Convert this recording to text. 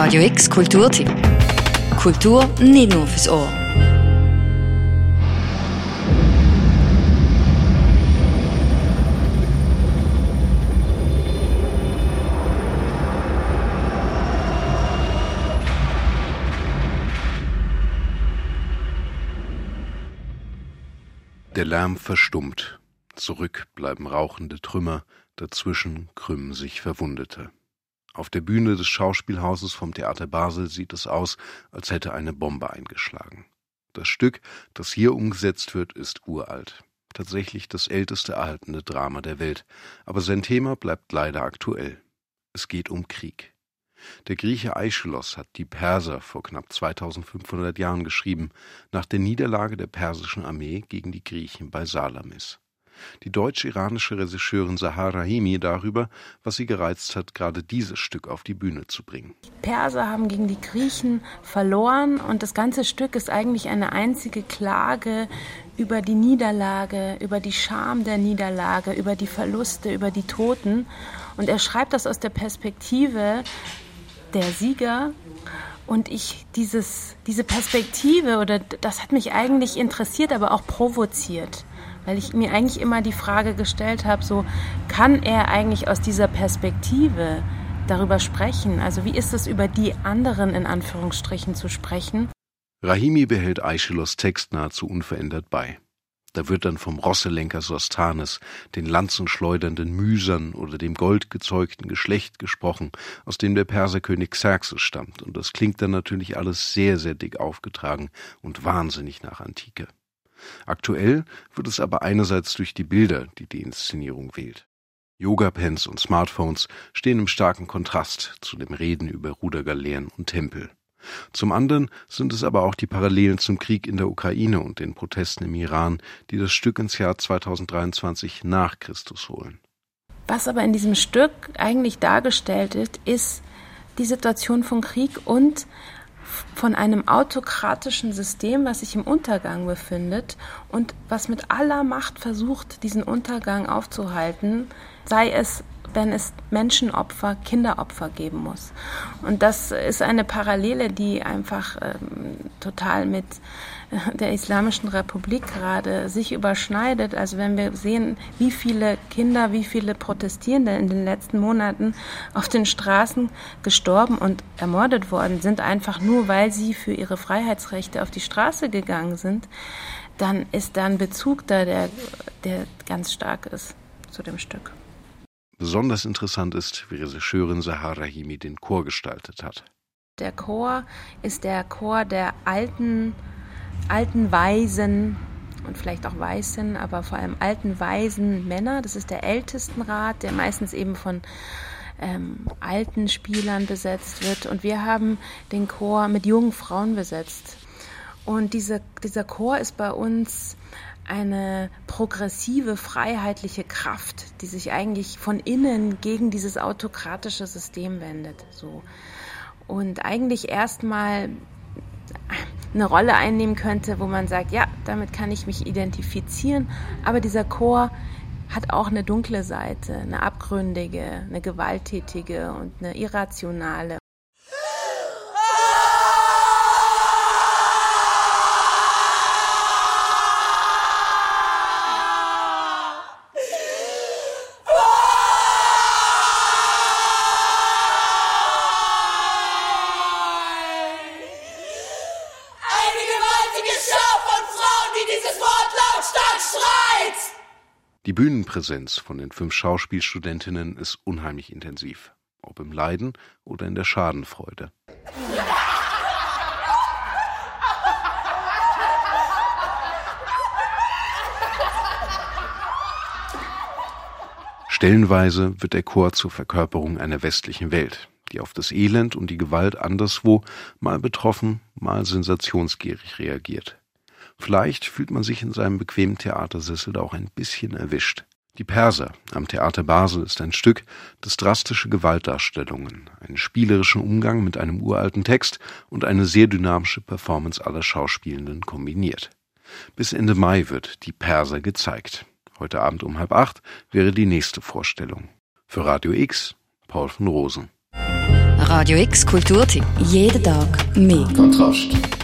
Radio X Kulturtipp. Kultur nicht nur fürs Ohr. Der Lärm verstummt. Zurück bleiben rauchende Trümmer, dazwischen krümmen sich Verwundete. Auf der Bühne des Schauspielhauses vom Theater Basel sieht es aus, als hätte eine Bombe eingeschlagen. Das Stück, das hier umgesetzt wird, ist uralt. Tatsächlich das älteste erhaltene Drama der Welt. Aber sein Thema bleibt leider aktuell. Es geht um Krieg. Der Grieche Aeschylos hat die Perser vor knapp 2500 Jahren geschrieben, nach der Niederlage der persischen Armee gegen die Griechen bei Salamis die deutsch-iranische Regisseurin Sahar Rahimi darüber, was sie gereizt hat, gerade dieses Stück auf die Bühne zu bringen. Die Perser haben gegen die Griechen verloren und das ganze Stück ist eigentlich eine einzige Klage über die Niederlage, über die Scham der Niederlage, über die Verluste, über die Toten. Und er schreibt das aus der Perspektive der Sieger und ich dieses, diese Perspektive oder das hat mich eigentlich interessiert, aber auch provoziert weil ich mir eigentlich immer die Frage gestellt habe, so kann er eigentlich aus dieser Perspektive darüber sprechen? Also wie ist es über die anderen in Anführungsstrichen zu sprechen? Rahimi behält Aeschylus Text nahezu unverändert bei. Da wird dann vom Rosselenker Sostanes, den lanzenschleudernden Müsern oder dem goldgezeugten Geschlecht gesprochen, aus dem der Perserkönig Xerxes stammt, und das klingt dann natürlich alles sehr, sehr dick aufgetragen und wahnsinnig nach Antike. Aktuell wird es aber einerseits durch die Bilder, die die Inszenierung wählt. Yoga-Pens und Smartphones stehen im starken Kontrast zu dem Reden über Rudergaleeren und Tempel. Zum anderen sind es aber auch die Parallelen zum Krieg in der Ukraine und den Protesten im Iran, die das Stück ins Jahr 2023 nach Christus holen. Was aber in diesem Stück eigentlich dargestellt ist, ist die Situation von Krieg und von einem autokratischen System, was sich im Untergang befindet und was mit aller Macht versucht, diesen Untergang aufzuhalten, sei es wenn es Menschenopfer, Kinderopfer geben muss. Und das ist eine Parallele, die einfach ähm, total mit der Islamischen Republik gerade sich überschneidet. Also wenn wir sehen, wie viele Kinder, wie viele Protestierende in den letzten Monaten auf den Straßen gestorben und ermordet worden sind, einfach nur weil sie für ihre Freiheitsrechte auf die Straße gegangen sind, dann ist da ein Bezug da, der, der ganz stark ist zu dem Stück. Besonders interessant ist, wie Regisseurin Sahara Himi den Chor gestaltet hat. Der Chor ist der Chor der alten alten Weisen und vielleicht auch Weißen, aber vor allem alten weisen Männer. Das ist der Ältestenrat, der meistens eben von ähm, alten Spielern besetzt wird. Und wir haben den Chor mit jungen Frauen besetzt. Und diese, dieser Chor ist bei uns eine progressive, freiheitliche Kraft, die sich eigentlich von innen gegen dieses autokratische System wendet. So. Und eigentlich erstmal eine Rolle einnehmen könnte, wo man sagt, ja, damit kann ich mich identifizieren, aber dieser Chor hat auch eine dunkle Seite, eine abgründige, eine gewalttätige und eine irrationale. Die Bühnenpräsenz von den fünf Schauspielstudentinnen ist unheimlich intensiv, ob im Leiden oder in der Schadenfreude. Stellenweise wird der Chor zur Verkörperung einer westlichen Welt, die auf das Elend und die Gewalt anderswo mal betroffen, mal sensationsgierig reagiert. Vielleicht fühlt man sich in seinem bequemen Theatersessel da auch ein bisschen erwischt. Die Perser am Theater Basel ist ein Stück, das drastische Gewaltdarstellungen, einen spielerischen Umgang mit einem uralten Text und eine sehr dynamische Performance aller Schauspielenden kombiniert. Bis Ende Mai wird die Perser gezeigt. Heute Abend um halb acht wäre die nächste Vorstellung. Für Radio X, Paul von Rosen. Radio X Kulturtipp. Jeden Tag mehr. Kontrast.